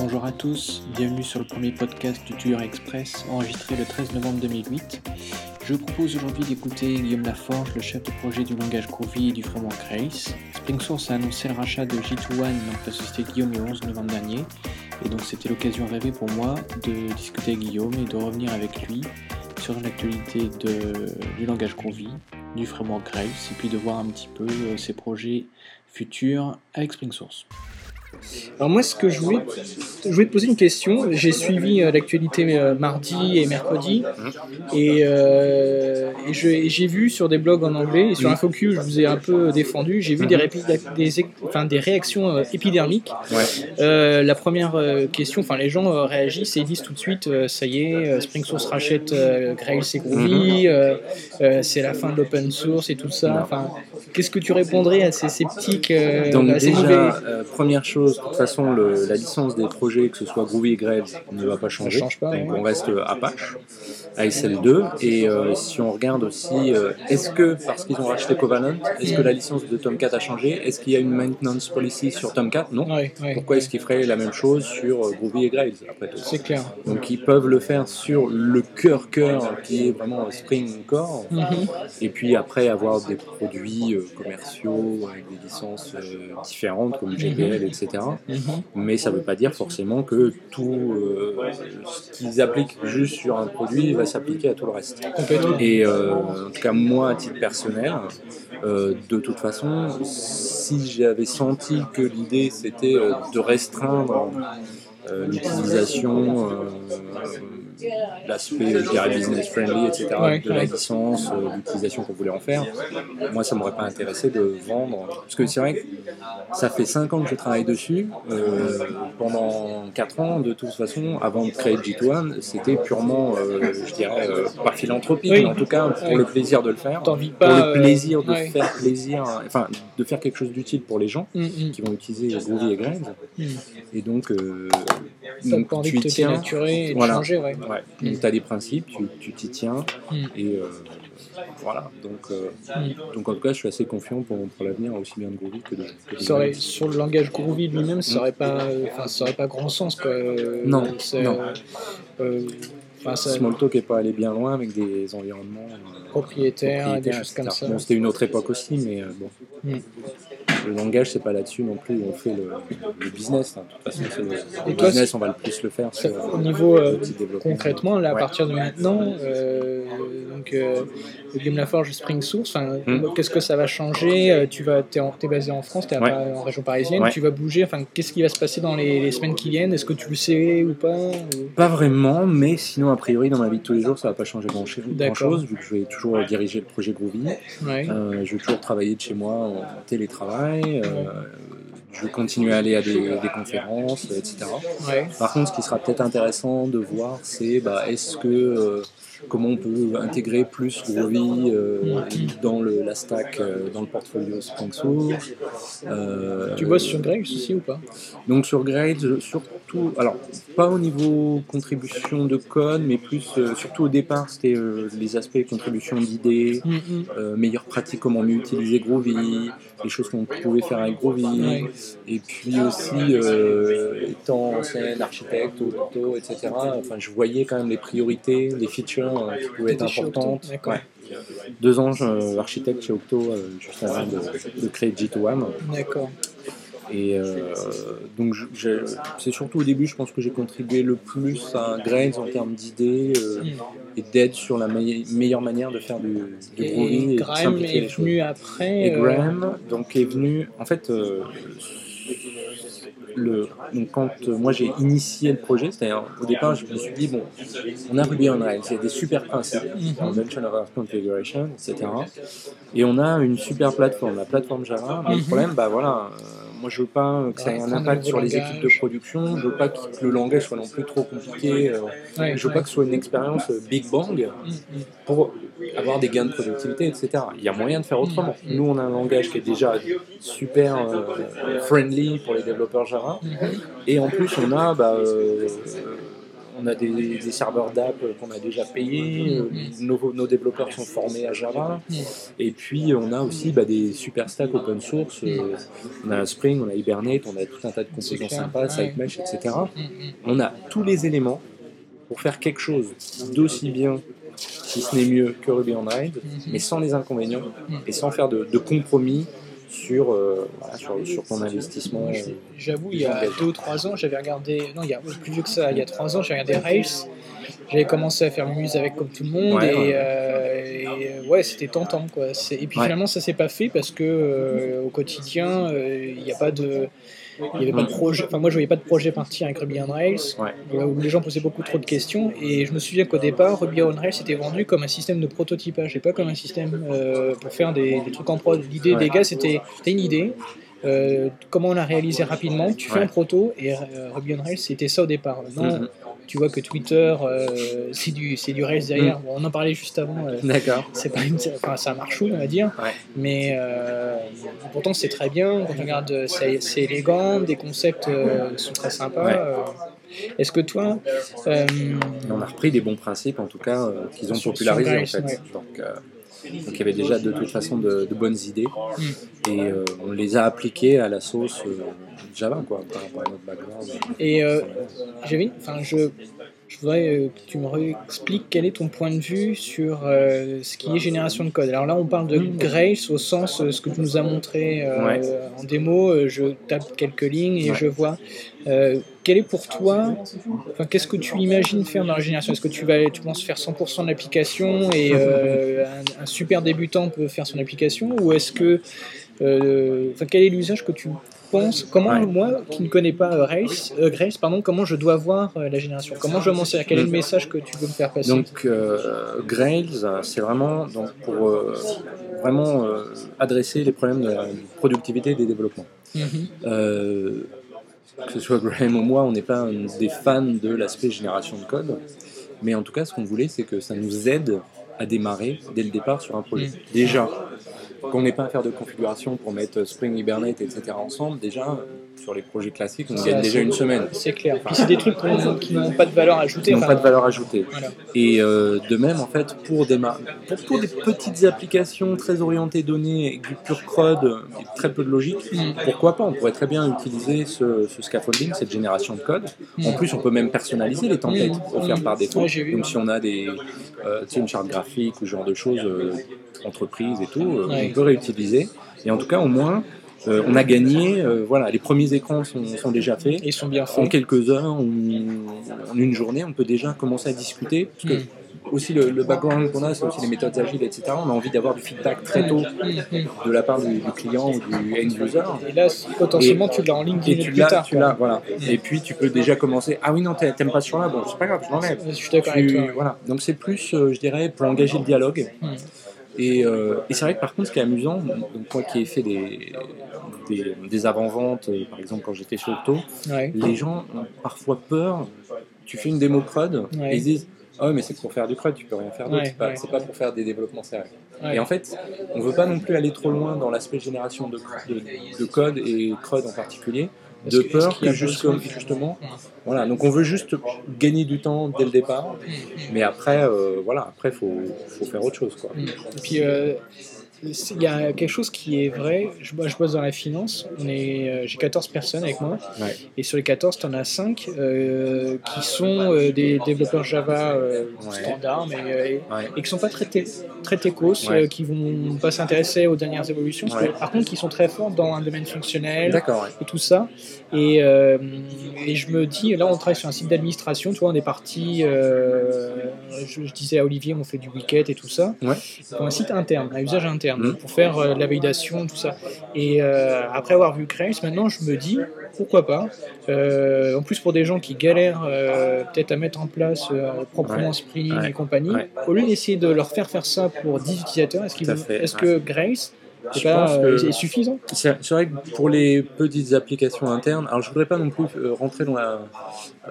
Bonjour à tous, bienvenue sur le premier podcast du Tueur Express enregistré le 13 novembre 2008. Je vous propose aujourd'hui d'écouter Guillaume Laforge, le chef de projet du langage Groovy et du framework Rails. SpringSource a annoncé le rachat de J2One, donc la société Guillaume, le 11 novembre dernier. Et donc c'était l'occasion rêvée pour moi de discuter avec Guillaume et de revenir avec lui sur l'actualité du langage Groovy, du framework Rails, et puis de voir un petit peu euh, ses projets futurs avec SpringSource. Alors moi, ce que je voulais, je voulais te poser une question. J'ai suivi euh, l'actualité euh, mardi et mercredi, et, euh, et j'ai vu sur des blogs en anglais et sur InfoQ, je vous ai un peu défendu. J'ai vu des, enfin, des réactions épidermiques. Euh, la première question, enfin les gens réagissent et disent tout de suite, ça y est, euh, SpringSource rachète Grails et Groovy, euh, c'est la fin de l'open source et tout ça. Enfin, qu'est-ce que tu répondrais à ces sceptiques, euh, Donc déjà, euh, première chose, de toute façon, le- la licence des projets, que ce soit Groovy et Grails, ne va pas changer. change pas, Donc ouais. on reste euh, Apache, ASL2. Et euh, si on regarde aussi, est-ce que, parce qu'ils ont racheté Covalent, est-ce que la licence de Tomcat a changé? Est-ce qu'il y a une maintenance policy sur Tomcat? Non. Ouais, ouais, Pourquoi est-ce qu'ils feraient la même chose sur Groovy et Grails après tout? C'est clair. Donc ils peuvent le faire sur le cœur cœur qui est vraiment Spring Core, Mhm. et puis après avoir des produits commerciaux avec des licences euh, différentes comme GPL, etc. Mhm. Mais ça ne veut pas dire forcément que tout euh, ce qu'ils appliquent juste sur un produit va s'appliquer à tout le reste. Et euh, en tout cas, moi, à titre personnel, de toute façon, si j'avais senti que l'idée c'était de restreindre l'utilisation, l'aspect, je dirais, business friendly, etc., Ouais, de la licence, euh, l'utilisation qu'on voulait en faire, moi, ça m'aurait pas intéressé de vendre. Parce que c'est vrai que ça fait 5 ans que je travaille dessus. euh, pendant 4 ans, de toute façon, avant de créer G2One, c'était purement, euh, je dirais, euh, Oui. mais en tout cas pour le plaisir de le faire. Pour le plaisir de euh, ouais. faire plaisir, enfin, de faire quelque chose d'utile pour les gens Mm, mm, qui vont utiliser Groovy et Grails. mm. Et donc, euh, donc tu y tiens. et Voilà. changer, ouais. Ouais. Donc, tu as des principes, tu t'y tiens. Mm. Et euh, voilà. Donc, euh, Mm. donc, en tout cas, je suis assez confiant pour, pour l'avenir, aussi bien de Groovy que de, que de Ça aurait- Grails. sur le langage Groovy lui-même, ça aurait pas, enfin, ça aurait pas grand sens, quoi. Non, c'est, non. euh, enfin, ça- Smalltalk n'est pas allé bien loin avec des environnements euh, propriétaire, des propriétaires, choses comme ça. Bon, c'était une autre époque aussi, mais euh, bon. Le langage, c'est pas là-dessus non plus où on fait le, le business. hein. De toute façon, le, toi, business, on va le plus le faire sur au niveau euh, développement. concrètement, là, à Ouais. partir de maintenant, euh, donc euh, Guillaume Laforge, Spring Source, enfin, Mm. qu'est-ce que ça va changer Euh, Tu vas, en- t'es basé en France, Ouais. Paris- en région parisienne, Ouais. tu vas bouger. Enfin, qu'est-ce qui va se passer dans les, les semaines qui viennent? Est-ce que tu le sais ou pas ou- Pas vraiment, mais sinon, a priori, dans ma vie de tous les jours, ça va pas changer grand- grand-chose, vu que je vais toujours diriger le projet Groovy. Ouais. Euh, je vais toujours travailler de chez moi en télétravail. euh, je vais continuer à aller à des, des conférences, etc. Ouais. Par contre, ce qui sera peut-être intéressant de voir, c'est bah, est-ce que euh, comment on peut intégrer plus Groovy euh, dans le, la stack, euh, dans le portfolio Spring Source. Euh, Tu bosses sur Grails aussi ou pas? Donc sur Grails, surtout, alors pas au niveau contribution de code, mais plus surtout au départ, c'était les aspects contribution d'idées, Mm, mm. meilleures pratiques, comment mieux utiliser Groovy, les choses qu'on pouvait faire avec Groovy, Ouais. et puis aussi étant ancien architecte, auto, etc. Enfin, je voyais quand même les priorités, les features euh, qui pouvaient être. Ouais. Deux ans, je- architecte chez Octo, euh, juste avant de, de créer G2One. D'accord. Et euh, donc, c'est surtout au début, je pense que j'ai contribué le plus à Grails en termes d'idées euh, et d'aide sur la meille- meilleure manière de faire du, du Et de Graham simplifier est les choses. venu après. Et euh, Graham, donc, est venu. En fait, euh, le, donc quand euh, moi j'ai initié le projet, c'est-à-dire au départ, je me suis dit bon, on a Ruby on Rails, il y a des super principes, Mhm. of configuration, etc. Et on a une super plateforme, la plateforme Java. Mais le Mhm. problème, bah voilà, euh, moi je veux pas que ça ait un Apprendre un impact sur les équipes de production, je veux pas que le langage soit non plus trop compliqué, euh, ouais, je veux ouais. pas que ce soit une expérience euh, Big Bang Mm, mm. pour avoir des gains de productivité, etc. Il y a moyen de faire autrement. Mhm. Nous, on a un langage qui est déjà super euh, friendly pour les développeurs Java. Et en plus, on a, bah, euh, on a des, serveurs d'app qu'on a déjà payés, nos, développeurs sont formés à Java, et puis on a aussi bah, des super stacks open source, on a Spring, on a Hibernate, on a tout un tas de composants sympas. SiteMesh, etc. On a tous les éléments pour faire quelque chose d'aussi bien, si ce n'est mieux, que Ruby on Rails, mais sans les inconvénients et sans faire de compromis sur, euh, voilà, sur, sur ton investissement. Euh, J'avoue, il y a deux ou trois ans, j'avais regardé. Non, il y a plus vieux que ça. Il y a trois ans, j'ai regardé Rails. J'avais commencé à faire muse avec comme tout le monde. Ouais, et, ouais. euh, et, ouais, c'était tentant. Quoi. Et puis Ouais. finalement, ça s'est pas fait parce que au quotidien, il n'y a pas de. Il y avait pas de projet. Enfin, moi, je voyais pas de projet partir avec Ruby on Rails, Ouais. euh, où les gens posaient beaucoup trop de questions. Et je me souviens qu'au départ, Ruby on Rails était vendu comme un système de prototypage et pas comme un système euh, pour faire des, des trucs en prod. L'idée Ouais. des gars, c'était t'as une idée, euh, comment on la réaliser rapidement, tu fais Ouais. un proto, et Ruby on Rails, c'était ça au départ. Maintenant. Tu vois que Twitter, euh, c'est du, c'est du Rails derrière. Mm. Bon, on en parlait juste avant. euh, D'accord. c'est pas une, enfin, c'est un marchouille, on va dire. Ouais. Mais euh, pourtant, c'est très bien. Quand on regarde, c'est c'est élégant, des concepts sont très sympas. Ouais. Est-ce que toi, on a repris des bons principes, en tout cas, qu'ils ont popularisés, en fait. Donc, donc il y avait déjà de toute façon de, de bonnes idées, Mm. et euh, on les a appliquées à la sauce euh, Java, quoi, par rapport à notre background. et euh, j'avais, une- enfin, je, je voudrais euh, que tu me réexpliques quel est ton point de vue sur euh, ce qui est génération de code. Alors là, on parle de Grace au sens euh, ce que tu nous as montré euh, Ouais. en démo. Je tape quelques lignes et Ouais. je vois. Euh, quel est pour toi, enfin, qu'est-ce que tu imagines faire dans la génération? Est-ce que tu vas, tu penses faire 100% de l'application et euh, un, un super débutant peut faire son application, ou est-ce que, euh, enfin, quel est l'usage que tu Comment Ouais. moi, qui ne connais pas euh, Race, euh, Grace, pardon, comment je dois voir euh, la génération? Comment je dois m'en servir Quel est le message que tu veux me faire passer? Donc, euh, Grails, euh, c'est vraiment donc, pour euh, vraiment euh, adresser les problèmes de la productivité des développements. Mhm. Euh, que ce soit Graham ou moi, on n'est pas des fans de l'aspect génération de code, mais en tout cas, ce qu'on voulait, c'est que ça nous aide à démarrer dès le départ sur un projet. Mm. Déjà, qu'on n'ait pas à faire de configuration pour mettre Spring, Hibernate, etc. ensemble, déjà, sur les projets classiques, on gagne déjà une semaine. C'est clair. Puis c'est des trucs qui n'ont pas de valeur ajoutée. Qui n'ont pas de valeur ajoutée. Voilà. Et euh, de même, en fait, pour, démar- pour, pour des petites applications très orientées données, avec du pur CRUD, très peu de logique, Mm. pourquoi pas? On pourrait très bien utiliser ce, ce scaffolding, cette génération de code. En Mm. plus, on peut même personnaliser les templates Mm. offerts par défaut. Ouais, vu, Donc, ouais. si on a des, euh, une charte graphique ou ce genre de choses, euh, entreprise et tout, euh, Ouais. On peut réutiliser. Et en tout cas, au moins, euh, on a gagné. euh, voilà, les premiers écrans sont, sont déjà faits. Ils sont bien En faits. quelques heures, ou en une journée, on peut déjà commencer à discuter. Parce que aussi le, le background qu'on a, c'est aussi les méthodes agiles, etc. On a envie d'avoir du feedback très tôt de la part du, du client ou du end user. Et là, potentiellement, tu l'as en ligne Et tu plus l'as, tard. tu l'as, voilà. Et puis tu peux déjà commencer. Ah oui, non, t'a- t'aimes pas ce là bon, c'est pas grave, je l'enlève. Je suis d'accord avec toi. voilà. Donc c'est plus, euh, je dirais, pour engager le dialogue. Mm. Et, euh, et c'est vrai que par contre, ce qui est amusant, donc moi qui ai fait des, des, des avant-ventes, euh, par exemple quand j'étais chez Octo, Ouais. les gens ont parfois peur. Tu fais une démo CRUD Ouais. et ils disent Ah ouais, mais c'est pour faire du CRUD, tu peux rien faire d'autre, Ouais, c'est pas, ouais. pas pour faire des développements sérieux. Et en fait, on veut pas non plus aller trop loin dans l'aspect génération de, de, de code et CRUD en particulier, de que- peur que justement, Mm. voilà, donc on veut juste gagner du temps dès le départ, Mm. mais après, euh, voilà, après faut, faut faire autre chose, quoi. Mm. Et puis, euh, il y a quelque chose qui est vrai. Je, moi, je bosse dans la finance. On est, euh, j'ai 14 personnes avec moi. Ouais. Et sur les 14, tu en as 5 euh, qui sont euh, des développeurs Java euh, Ouais. standards, mais, et, Ouais. et qui sont pas très, très techos, qui vont pas s'intéresser aux dernières évolutions. que, par contre, qui sont très forts dans un domaine fonctionnel, et tout ça. Et, et je me dis, là on travaille sur un site d'administration, tu vois, on est parti, je, je disais à Olivier, on fait du wicket et tout ça, pour un site interne, un usage interne, Pour faire euh, la validation, tout ça. Et euh, après avoir vu Grace, maintenant je me dis, pourquoi pas Euh, En plus pour des gens qui galèrent euh, peut-être à mettre en place proprement Ouais. Spring Ouais. et compagnie, Ouais. au lieu d'essayer de leur faire faire ça pour 10 utilisateurs, est-ce, que Grace c'est euh, suffisant? C'est vrai que pour les petites applications internes, alors je voudrais pas non plus euh, rentrer dans la.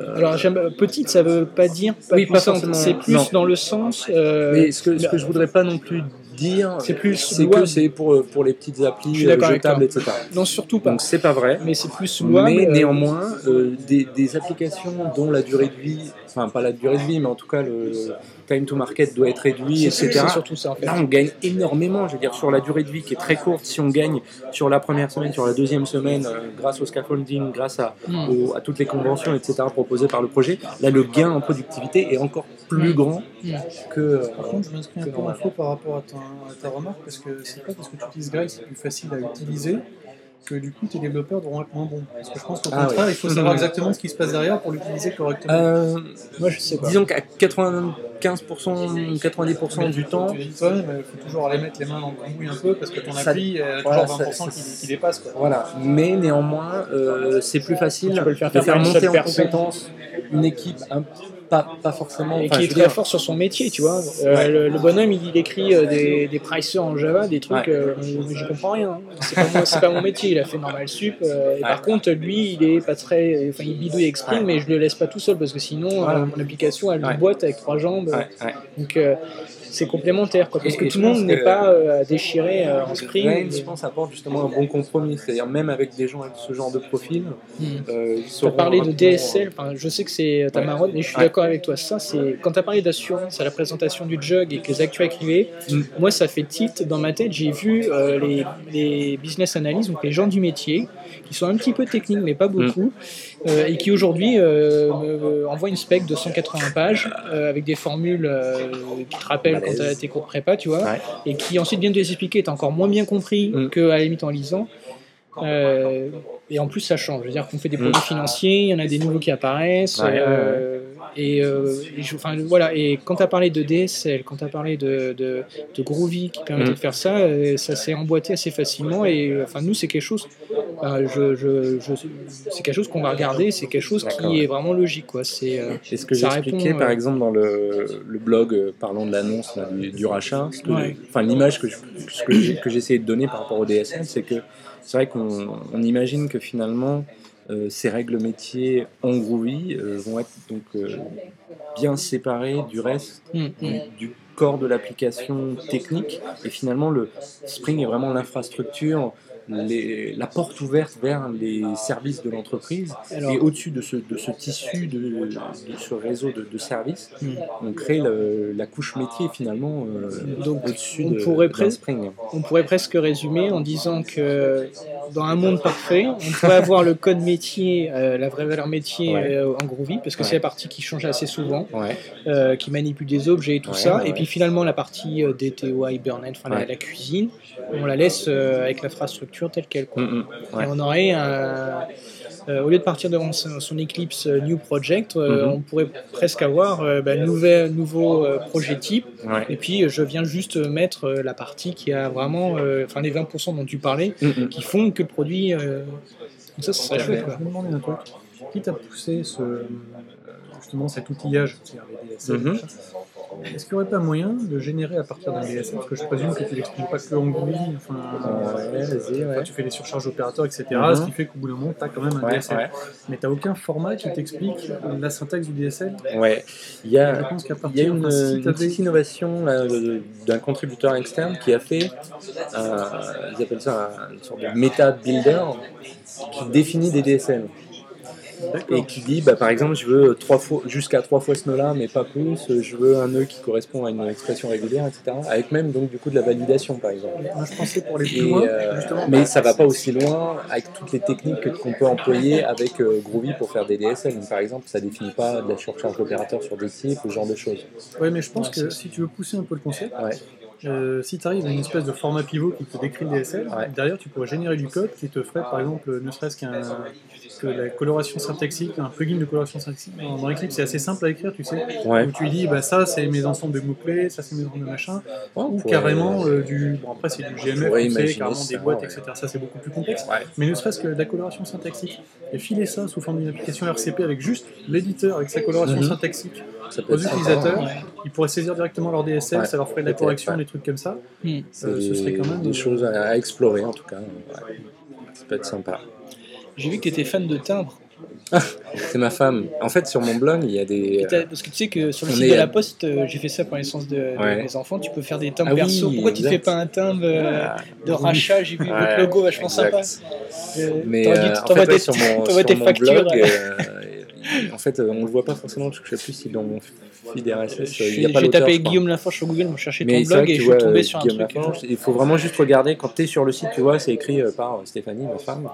euh, Alors, petite, ça veut pas dire pas Oui, pas puissante. C'est plus non. dans le sens. Mais ce que, ce que je voudrais pas non plus dire C'est plus c'est que c'est pour, euh, pour les petites applis euh, jetables, etc. Non, surtout pas. Donc c'est pas vrai. Mais c'est plus louable. Mais euh, néanmoins, euh, des, des applications dont la durée de vie, enfin pas la durée de vie, mais en tout cas le time to market doit être réduit, etc. c'est surtout ça en fait. Là, on gagne énormément. Je veux dire, sur la durée de vie qui est très courte, si on gagne sur la première semaine, sur la deuxième semaine, euh, grâce au scaffolding, grâce à, Hmm. au- à toutes les conventions, etc., proposées par le projet, là, le gain en productivité est encore plus grand Hmm. que. euh, Par contre, je m'inscris un peu en faux par rapport à à ta remarque, parce que c'est pas parce que tu utilises Grail, c'est plus facile à utiliser, que du coup tes développeurs devront être moins bons. Parce que je pense qu'au Ah contraire, oui. il faut savoir exactement ce qui se passe derrière pour l'utiliser correctement. euh, Moi, je sais pas. disons qu'à 95%, 90% du temps, Tu dis toi-même, il faut toujours aller mettre les mains dans le cambouis un peu, parce que ton Ça- appli a voilà, toujours ça- 20% qui, ça- qui dépasse. Quoi. Voilà, mais néanmoins, euh, c'est plus facile de faire monter en compétence une équipe, un- pas, pas forcément. Et qui est je très dire, fort sur son métier, tu vois. Euh, Ouais. le, le bonhomme, il, il écrit euh, des, des pricers en Java, des trucs, Ouais. euh, j'y comprends rien. hein. C'est pas, mon métier, il a fait normal sup. et. Par contre, lui, il est pas très. Enfin, il bidouille Ouais. mais je le laisse pas tout seul parce que sinon, mon application, elle boîte avec trois jambes. Donc, c'est complémentaire, quoi. Parce Et- que et tout le monde n'est pas euh, à déchirer euh, en Spring. Rails, je pense, apporte justement un bon compromis. C'est-à-dire, même avec des gens avec ce genre de profil, Hmm. euh, Tu as parlé de DSL, enfin, je sais que c'est ta Ouais. marotte, mais je suis Ouais. d'accord avec toi. Ça, c'est quand tu as parlé d'assurance à la présentation du jug et que les actus arrivaient, Mm. moi ça fait tilt dans ma tête. J'ai vu euh, les, les business analysts, donc les gens du métier, qui sont un petit peu techniques mais pas beaucoup, euh, et qui aujourd'hui euh, me- envoient une spec de 180 pages euh, avec des formules euh, qui te rappellent quand tu as tes cours de prépa, tu vois, Ouais. et qui ensuite viennent te les expliquer. Tu encore moins bien compris Mm. qu'à la limite en lisant. Euh, et en plus, ça change. Je veux dire qu'on fait des Mm. produits financiers, il y en a des nouveaux qui apparaissent. Ouais, Et, euh, et je- enfin, voilà. Et quand tu as parlé de DSL, quand tu as parlé de, de, de Groovy qui permettait Mm. de faire ça, euh, ça s'est emboîté assez facilement. Et euh, enfin, nous, c'est quelque chose. euh, je, je, je- c'est quelque chose qu'on va regarder. C'est quelque chose qui est vraiment logique. Quoi. C'est, euh, ce que j'expliquais par exemple dans le, le blog parlant de l'annonce du, du rachat, Ouais. enfin l'image que, que, j'ai- que j'essayais de donner par rapport au DSL, c'est que c'est vrai qu'on on imagine que finalement ces règles métiers en Groovy euh, vont être donc euh, bien séparées du reste mm, du, mm. du corps de l'application technique et finalement le Spring est vraiment l'infrastructure les- la porte ouverte vers les services de l'entreprise et au-dessus de ce, de ce tissu de, de ce réseau de, de services Mm. on crée le- la couche métier finalement euh, Donc, au-dessus on de, pourrait Spring On pourrait presque résumer en disant que dans un monde parfait, on pourrait avoir le code métier, euh, la vraie valeur métier Ouais. euh, en Groovy, parce que Ouais. c'est la partie qui change assez souvent, ouais qui manipule des objets et tout ça. et puis finalement, la partie euh, DTO, Hibernate, enfin la, la cuisine, on la laisse avec l'infrastructure telle qu'elle. quoi. Mm, mm. Ouais. Et on aurait un. euh, au lieu de partir devant son, son Eclipse euh, New Project, euh, Mhm. on pourrait presque avoir euh, bah, nouvel, nouveau euh, projet type Ouais. et puis, euh, je viens juste mettre euh, la partie qui a vraiment, euh, enfin, les 20% dont tu parlais, Mm, qui font que le produit. euh, ça, ça serait Je chouette, quoi. me demandais un truc. Qui t'a poussé ce, euh, justement cet outillage, Est-ce qu'il n'y aurait pas moyen de générer à partir d'un DSL Parce que je présume que tu l'exprimes pas que en Groovy, enfin, Ouais, vas-y, ouais. Enfin, tu fais les surcharges d'opérateurs, etc. Mhm. Ce qui fait qu'au bout d'un moment, tu as quand même un Ouais, DSL. Mais tu n'as aucun format qui t'explique la syntaxe du DSL. Ouais. Il y Je a, pense qu'à il y a une, petite innovation d'un contributeur externe qui a fait, ils appellent ça un- une sorte de meta builder qui définit des DSL. Et qui dit bah, par exemple je veux trois fois jusqu'à trois fois ce nœud là mais pas plus. Je veux un nœud qui correspond à une expression régulière etc avec même donc du coup de la validation par exemple. Moi, je pensais pour les plus Et, loin, euh, mais ça va pas aussi loin avec toutes les techniques que- qu'on peut employer avec euh, Groovy pour faire des DSL Donc, par exemple ça définit pas de la surcharge d'opérateur sur des types ou ce genre de choses. Ouais, mais je pense Ouais, que si tu veux pousser un peu le concept, ouais. euh, si tu arrives à une espèce de format pivot qui te décrit le DSL, Ouais. derrière tu pourrais générer du code qui te ferait par exemple ne serait-ce qu'un que la coloration syntaxique, un plugin de coloration syntaxique. Dans, Eclipse c'est assez simple à écrire, tu sais. ouais Où tu dis bah ça c'est mes ensembles de mots-clés, ça c'est mes ensembles de machin, Ouais, ou carrément euh, du. Bon après c'est du GMF, tu sais, carrément ça, des boîtes, etc. Ça c'est beaucoup plus complexe. Ouais. Mais ne serait-ce que de la coloration syntaxique. Et filer ça sous forme d'une application RCP avec juste l'éditeur avec sa coloration Mhm. syntaxique aux utilisateurs, Ouais. ils pourraient saisir directement leur DSL, Ouais, ça leur ferait de la correction, ouais. des trucs comme ça. Hmm. Euh, ce serait quand même, des euh, choses à, à explorer en tout cas ouais. ça peut être sympa J'ai vu que tu étais fan de timbre. C'est ma femme. En fait, sur mon blog, il y a des. Parce que tu sais que sur le site est de la poste, euh, j'ai fait ça pour la naissance de, de Ouais. mes enfants, tu peux faire des timbres Ah oui. Pourquoi tu ne fais pas un timbre euh, Ah, de rachat J'ai vu ouais, votre logo vachement exact. sympa. Euh, Mais euh, en fait, ouais, sur mon, sur blog, en fait, euh, on le voit pas forcément parce que je sais plus si dans mon feed RSS, Je il n'y a pas J'ai tapé. Guillaume Laforge sur Google, je cherchais ton blog et je suis tombé euh, sur un truc. Il faut vraiment juste regarder quand tu es sur le site, tu vois, c'est écrit euh, par Stéphanie, ma femme.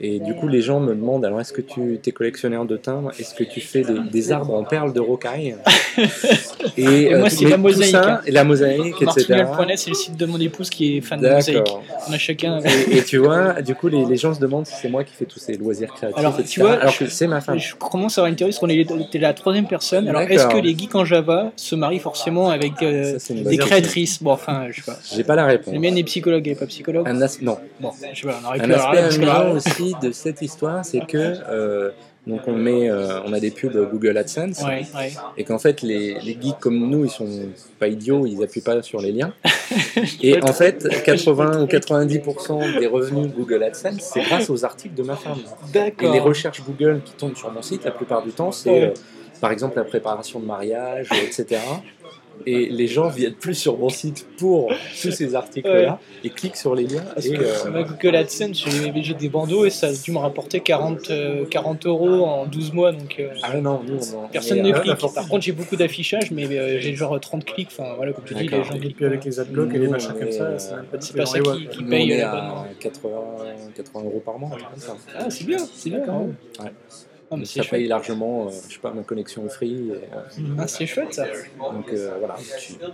Et du coup, les gens me demandent alors, est-ce que tu es collectionneur de timbres? Est-ce que tu fais des, des arbres en perles de rocaille? Et, moi, euh, c'est mais la mosaïque, ça, hein. et la mosaïque, etc. C'est le site de mon épouse qui est fan de mosaïque. On a chacun. Et, et tu vois, du coup, les, les gens se demandent si c'est moi qui fais tous ces loisirs créatifs. Alors, tu vois, alors que c'est ma femme. Je commence à avoir une théorie parce qu'on t'es la troisième personne. Alors, est-ce que les geeks en Java se marient forcément avec euh, Ça, des créatrices? Bon, enfin, je sais pas. J'ai pas la réponse. La mienne est psychologue, est pas psychologue. Un as- non. Bon, je sais pas, on aurait pu Un aspect amusant aussi de cette histoire, c'est que euh, donc on met, euh, on a des pubs Google AdSense Ouais, ouais. et qu'en fait les, les geeks comme nous, ils sont pas idiots, ils appuient pas sur les liens. Et en fait, 80 ou 90% des revenus Google AdSense, c'est grâce aux articles de ma femme. Et les recherches Google qui tombent sur mon site, la plupart du temps, c'est euh, par exemple la préparation de mariage, etc. Et les gens viennent plus sur mon site pour tous ces articles-là et cliquent sur les liens. Parce Et, que euh, ma Google AdSense, j'ai des bandeaux et ça a dû me rapporter 40, euh, 40 euros en 12 mois. Donc euh, ah non, personne on ne à- clique. Par contre, j'ai beaucoup d'affichage, mais euh, j'ai genre 30 clics. Enfin, voilà, comme tu dis, les gens Et cliquent. puis avec les adblocks et les machins comme ça, euh, c'est pas ça qui- qui. Nous, paye on est l'abonnement. à 80, 80 euros par mois. Ah, c'est bien, c'est bien quand même. Ah, mais ça c'est paye chouette. largement, euh, je sais pas, ma connexion au free. et, euh, Ah, c'est chouette ça. donc euh, voilà.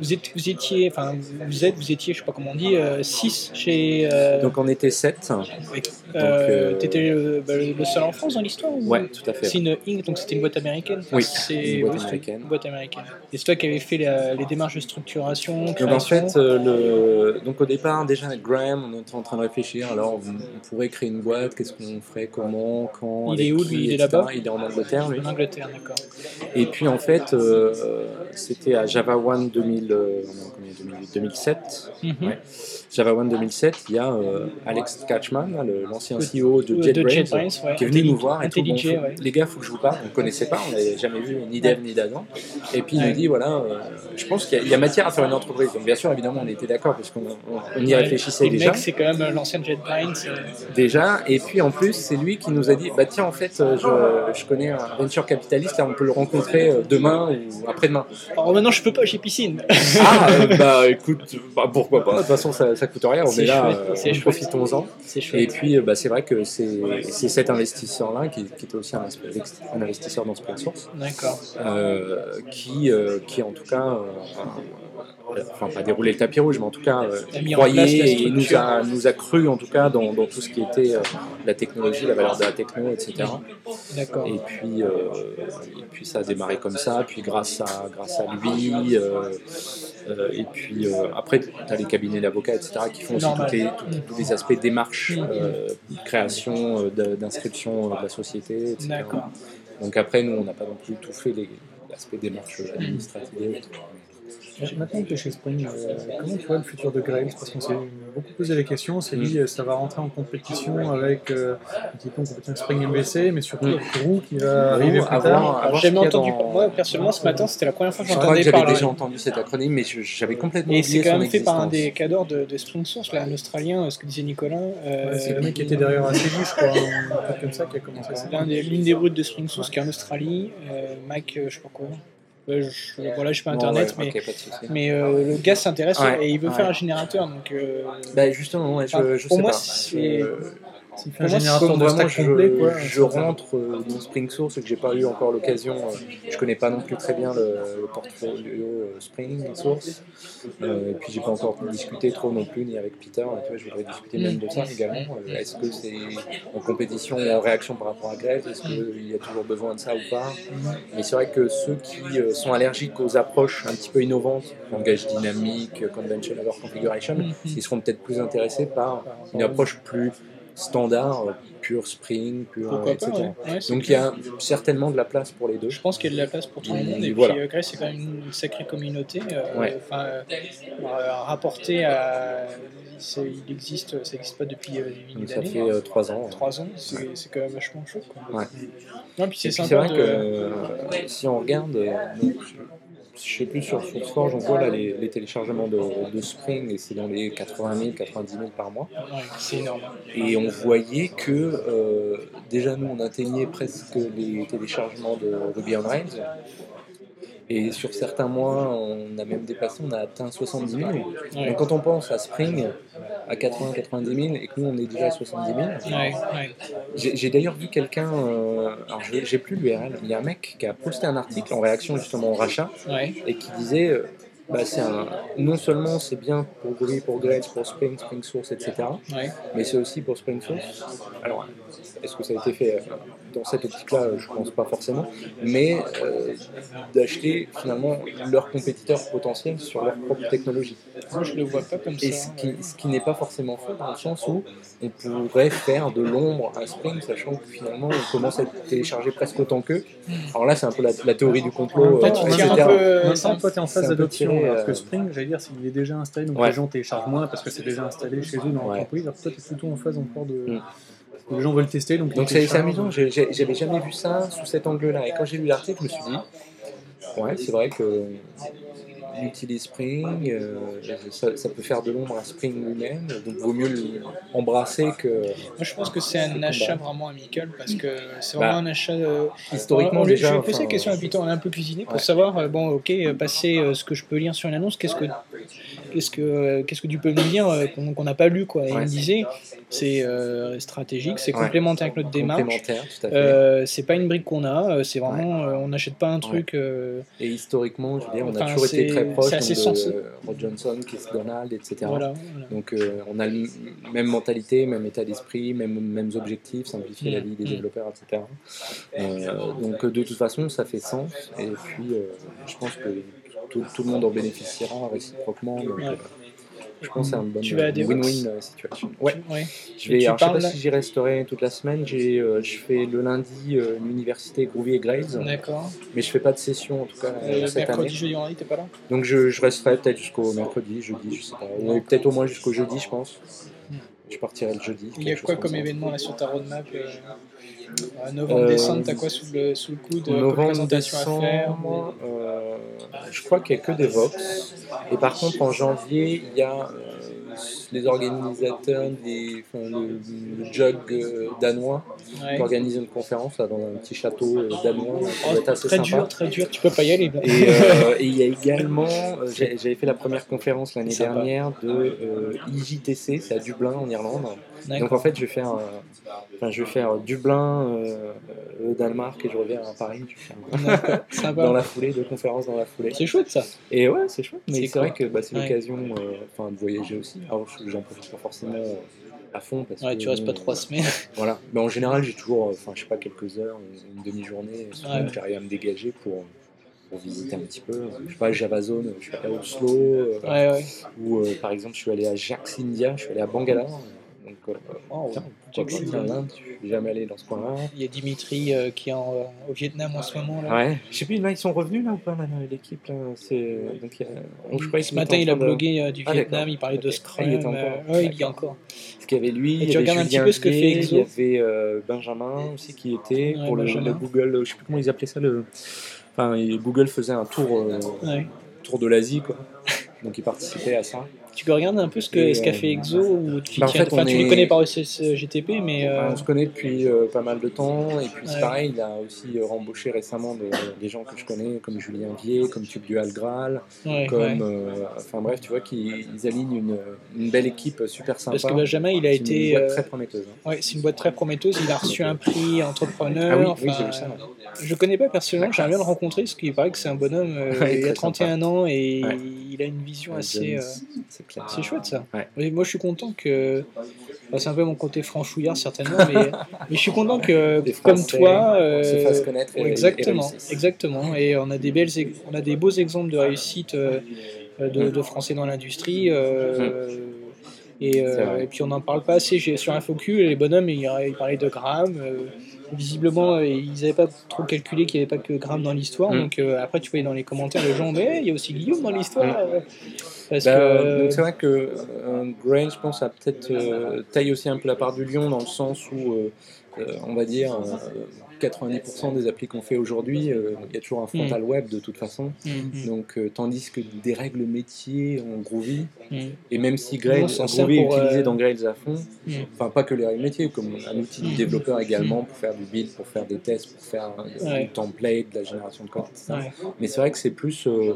Vous, êtes, vous étiez, enfin, vous êtes, vous étiez, je sais pas comment on dit, 6 chez. Euh, Donc on était 7. avec- donc, euh, euh, T'étais le, bah, le seul en France dans l'histoire ou- Ouais, tout à fait. C'est une Inc, donc c'était une boîte américaine. Oui, c'est une boîte oui, américaine. Une boîte américaine. Et c'est toi qui avais fait la- les démarches de structuration, Donc création. en fait, le... donc au départ déjà avec Graham, on était en train de réfléchir. Alors on, pourrait créer une boîte, qu'est-ce qu'on ferait, comment, quand, Il est où, lui? Il est là-bas Il est en Angleterre lui. en Angleterre, d'accord. Et puis en fait, euh, c'était à Java One 2000, euh, non, combien, 2008, 2007. Mhm. Ouais. Java One 2007, il y a euh, Alex Catchman, là, le- l'ancien CEO de de JetBrains, ouais. qui est venu nous voir et tout. Bon, IntelliJ, faut- ouais. Les gars, faut que je vous parle. On ne connaissait pas, on n'avait jamais vu ni Dev ni d'Adam. Et puis il nous dit voilà, euh, je pense qu'il y, a- il y a matière à faire une entreprise. Donc bien sûr, évidemment, on était d'accord parce qu'on on- on y réfléchissait Et le déjà. mec, c'est quand même l'ancien JetBrains. Déjà, et puis en plus, c'est lui qui nous a dit bah tiens, en fait, euh, je, je connais un venture capitaliste, là, on peut le rencontrer euh, demain ou après-demain. Alors maintenant, je peux pas, j'ai piscine. Ah, euh, bah écoute, bah, pourquoi pas, de toute façon, ça, ça coûte rien, on est là, euh, profitons-en. Et puis, euh, bah, c'est vrai que c'est cet investisseur-là, qui, qui était aussi un, un investisseur dans Spring Source, D'accord. euh, qui, euh, qui en tout cas, euh, enfin pas déroulé le tapis rouge, mais en tout cas euh, croyait et nous a, nous a cru en tout cas dans, dans tout ce qui était euh, la technologie, la valeur de la techno, etc. Et puis, euh, et puis ça a démarré comme ça, puis grâce à, grâce à lui, et puis après tu as les cabinets d'avocats, etc., qui font aussi les- tous les aspects démarches, Mm. création, d'inscription de la société, etc. Donc après, nous, on n'a pas non plus tout fait les- l'aspect démarche administrative. Autres. Maintenant que tu es chez Spring, euh, comment tu vois le futur de Grails Parce qu'on s'est beaucoup posé la question, on s'est dit euh, ça va rentrer en compétition avec euh, un petit peu en compétition avec Spring MVC, mais surtout Mm. avec Roux qui va arriver plus avoir- tard. ce J'ai entendu. dans- Moi, personnellement, ce matin, c'était la première fois que Je crois que j'entendais j'avais parler. déjà entendu cet acronyme, mais j'avais complètement Et oublié c'est quand même fait par un des cadors de, de Spring Source, là, un Australien, euh, ce que disait Nicolas. euh, Ouais, c'est le mec qui était derrière ACD, je crois, un truc comme ça qui a commencé ça. C'est l'un des- l'une des brutes de Spring Source qui est en Australie. Euh, Mike, euh, je sais pas quoi. Ouais, je, voilà, je suis pas Bon, internet, ouais, mais, ok, pas de souci. mais euh, le gars s'intéresse Ouais, et il veut ouais. faire un générateur. Donc, euh, Bah, justement, ouais, je, Enfin, je pour sais moi, pas. C'est- Je- S'il fait Pour un moi, générateur Comme de vraiment, stack je, complet, quoi. je rentre euh, dans Spring Source et que j'ai pas eu encore l'occasion, euh, je connais pas non plus très bien le, le portfolio euh, Spring Source, euh, et puis j'ai pas encore discuté trop non plus ni avec Peter, et tu vois, je voudrais discuter même de ça également. Euh, Est-ce que c'est en compétition ou en réaction par rapport à Grève Est-ce qu'il y a toujours besoin de ça ou pas? Mais c'est vrai que ceux qui euh, sont allergiques aux approches un petit peu innovantes, langage dynamique, convention over configuration, Mhm. ils seront peut-être plus intéressés par une approche plus standard, euh, pure Spring, pure, pourquoi etc. pas ouais. Ouais, c'est Donc il y a certainement de la place pour les deux. Je pense qu'il y a de la place pour tout le monde. Et voilà. puis, euh, Grèce, c'est quand même une sacrée communauté. euh, Ouais. Enfin, rapporté à. il existe, ça n'existe pas depuis euh, des milliers Donc ça d'années. fait euh, trois ans. Trois ans, c'est c'est quand même vachement chaud. Quoi. Ouais. Puis c'est vrai de. que euh, si on regarde, je sais plus sur SourceForge, on voit là les, les téléchargements de, de Spring et c'est dans les 80 000, 90 000 par mois. Ouais, c'est énorme. Et on voyait que euh, déjà nous on atteignait presque les téléchargements de Ruby on Rails. Et sur certains mois, on a même dépassé, on a atteint 70 000. Ouais. Donc quand on pense à Spring, à 80-90 000, et que nous on est déjà à 70 000, Ouais, ouais. j'ai d'ailleurs vu quelqu'un, euh, alors je- j'ai plus l'URL, il y a un mec qui a posté un article en réaction justement au rachat et qui disait euh, bah, c'est un, non seulement c'est bien pour Groovy, pour Grails, pour Spring, Spring Source, etc., ouais. mais c'est aussi pour Spring Source. Alors, est-ce que ça a été fait euh, dans cette optique-là? Je pense pas forcément, mais euh, d'acheter finalement leurs compétiteurs potentiels sur leur propre technologie. Moi, je le vois pas comme Et ça. ce qui, ce qui n'est pas forcément faux dans le sens où on pourrait faire de l'ombre à Spring, sachant que finalement on commence à être téléchargé presque autant qu'eux. Alors là, c'est un peu la, la théorie du complot, euh, tu en tiens même un peu, euh, toi, tu es en phase d'adoption, tiré, alors que euh, Spring, j'allais dire, s'il est déjà installé, donc Ouais. les gens téléchargent moins parce que c'est déjà installé chez eux dans l'entreprise. Alors toi, tu es plutôt en phase encore de. Mm. Les gens veulent tester, donc. Donc c'est amusant, j'avais jamais vu ça sous cet angle-là. Et quand j'ai lu l'article, je me suis dit, ouais, c'est vrai que utilise Spring, euh, ça, ça peut faire de l'ombre à Spring lui-même, donc vaut mieux l'embrasser que Moi, je pense que c'est un combat. achat vraiment amical parce que c'est Bah, vraiment un achat. euh, historiquement on déjà. Je vais poser enfin, la question à Python, on a un peu cuisiné pour Ouais. savoir, euh, bon, ok, euh, passer ce que je peux lire sur une annonce, qu'est-ce que, qu'est-ce que, euh, qu'est-ce que tu peux me dire euh, qu'on n'a pas lu, quoi. Et il me disait, c'est euh, stratégique, c'est Ouais. complémentaire avec notre démarche. complémentaire, tout à fait. Euh, c'est pas une brique qu'on a, c'est vraiment, on n'achète pas un truc. euh, Et historiquement, je veux dire, on a toujours été très proche assez donc, de Rod Johnson, Keith Donald, etc. voilà, voilà. Donc on a la même mentalité, même état d'esprit, même, mêmes objectifs, simplifier la vie des Mm. développeurs, etc. Donc de toute façon, ça fait sens. Et puis, je pense que tout, tout le monde en bénéficiera réciproquement. Donc, Ouais. euh, je pense que c'est un bon Tu vas à euh, win-win euh, situation. Ouais. Ouais. Je vais, alors, je sais pas si j'y resterai toute la semaine. J'ai, euh, je fais le lundi euh, l'université Groovy et Grails, D'accord. mais je fais pas de session en tout cas euh, cette mercredi, année. jeudi, t'es pas là? Donc je, je resterai peut-être jusqu'au mercredi, jeudi, je sais pas. Ou peut-être au moins jusqu'au jeudi, je pense. Je partirai le jeudi. Il y a quoi comme événement là sur ta roadmap euh, euh, Novembre, Euh, décembre, t'as quoi sous le, sous le coude euh, Novembre, présentation à faire je crois qu'il n'y a que des Vox. Et par contre, en janvier, il y a les organisateurs des, enfin, le, le Jug euh, danois Ouais. qui organise une conférence là, dans un petit château euh, danois. qui Oh, assez très sympa. dur, très dur, tu peux pas y aller. là. Et euh, et il y a également, euh, j'ai- j'avais fait la première conférence l'année dernière de euh, IJTC, c'est à Dublin en Irlande. Donc en fait, je vais faire, euh, enfin, je vais faire Dublin, euh, le Danemark et je reviens à Paris. Sympa. dans la foulée, deux conférences dans la foulée. C'est chouette ça. Et ouais, c'est chouette. Mais C'est vrai que bah, c'est l'occasion, euh, de voyager aussi. Alors je- j'en profite pas forcément euh, à fond parce Ouais, que tu restes pas trois semaines. Voilà. Mais en général, j'ai toujours, euh, enfin, je sais pas, quelques heures, une, une demi-journée. Ouais. j'arrive à me dégager pour pour visiter un petit peu. Je sais pas, Javazone, je suis allé à Oslo, euh, Ouais, ouais. ou euh, par exemple, je suis allé à Jax India, je suis allé à Bangalore. Donc, euh, tiens, pas, suis jamais allé dans ce coin-là. Il y a Dimitri euh, qui est en, euh, au Vietnam en ce moment. Là. Ouais, je sais plus, là, ils sont revenus là ou pas, l'équipe là? C'est donc, il y a- donc, je crois qu'ils Ce matin, il a de- blogué euh, du Ah, Vietnam, il parlait de. Scrum. Ah, il est encore. ouais, il y a encore. Parce qu'il y avait lui, Et il y tu avait regardes un petit peu ce que fait Exo Il y avait Benjamin aussi qui était Ouais, pour le, le Google, je sais plus comment ils appelaient ça. Le... Enfin, Google faisait un tour, tour de l'Asie, quoi. Donc il participait à ça. Tu peux regarder un peu ce Et, ce qu'a euh, fait Exo ou tu, bah, en fait, enfin, tu les est- connais par GTP, mais euh, Enfin, on se connaît depuis euh, pas mal de temps, et puis c'est Ouais. pareil, il a aussi euh, rembauché récemment de- des gens que je connais, comme Julien Vier, comme Tube Algral, ouais, comme, ouais. euh, enfin bref, tu vois qu'ils ils alignent une, une belle équipe super sympa. Parce que Benjamin, il a C'est une été. boîte euh, très prometteuse. hein. Ouais, c'est une boîte très prometteuse. Il a reçu un prix entrepreneur. Ah oui, oui, enfin, j'ai vu ça. Je connais pas personnellement, j'aimerais bien le rencontrer parce qu'il paraît que c'est un bonhomme. euh, Ouais, il a très 31 ans et Ouais. il a une vision Ouais, assez. Euh, c'est chouette ça. Ouais. Moi je suis content que. bah, c'est un peu mon côté franchouillard certainement, mais, mais je suis content que, comme toi. on se euh, fasse connaître et- et exactement, exactement. Et on a des belles, ex- on a des beaux exemples de réussite euh, de, de Français dans l'industrie. euh, Et, euh, et puis on n'en parle pas assez. Sur InfoQ, les bonhommes, ils, ils parlaient de Graham. euh, visiblement, euh, ils n'avaient pas trop calculé qu'il n'y avait pas que Graham dans l'histoire. Mm. Donc euh, après, tu voyais dans les commentaires, les gens, mais il y a aussi Guillaume dans l'histoire. Mm. Parce Bah, que c'est vrai que Grail, je pense, a peut-être taille aussi un peu la part du lion dans le sens où, euh, euh, on va dire, euh, 90% des applis qu'on fait aujourd'hui, euh, il y a toujours un frontal web de toute façon. Mhm. Donc, euh, tandis que des règles métiers en Groovy, et même si Grail, on s'en sert Groovy est utilisé euh, dans Grails à fond, enfin pas que les règles métiers, comme un outil de développeur également pour faire du build, pour faire des tests, pour faire euh, Ouais. du template, de la génération de code. Ouais. Mais c'est vrai que c'est plus euh,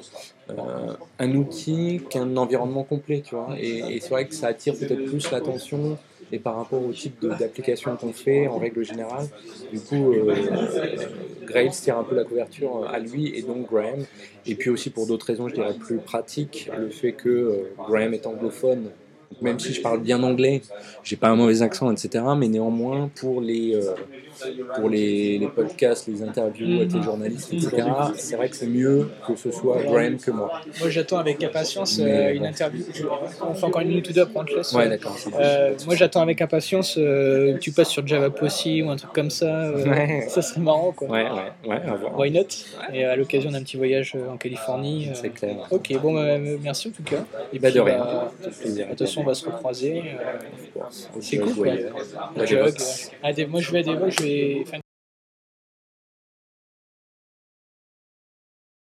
euh, un outil qu'un environnement complet, tu vois. Et, et c'est vrai que ça attire peut-être plus l'attention. Et par rapport au type d'application qu'on fait, en règle générale, du coup, euh, Grails tire un peu la couverture à lui et donc Graham. Et puis aussi pour d'autres raisons, je dirais plus pratiques, le fait que euh, Graham est anglophone, même si je parle bien anglais, j'ai pas un mauvais accent, etc. Mais néanmoins, pour les, euh, pour les, les podcasts, les interviews avec les journalistes, etc., c'est vrai que c'est mieux que ce soit Graham que moi. Moi, j'attends avec impatience euh, une interview. On fait encore une minute ou deux, te laisse. Ouais, d'accord. Euh, moi, j'attends avec impatience que tu passes sur Java Possi ou un truc comme ça. Ouais. Ça serait marrant, quoi. Ouais, ouais, ouais, à voir. Why not? Et à l'occasion d'un petit voyage en Californie. C'est clair. Ok, bon, bah, merci en tout cas. Et Bah, de rien. bah, plaisir. On va se recroiser. euh, C'est cool, quoi. ouais. Ouais, moi, je vais à des je vais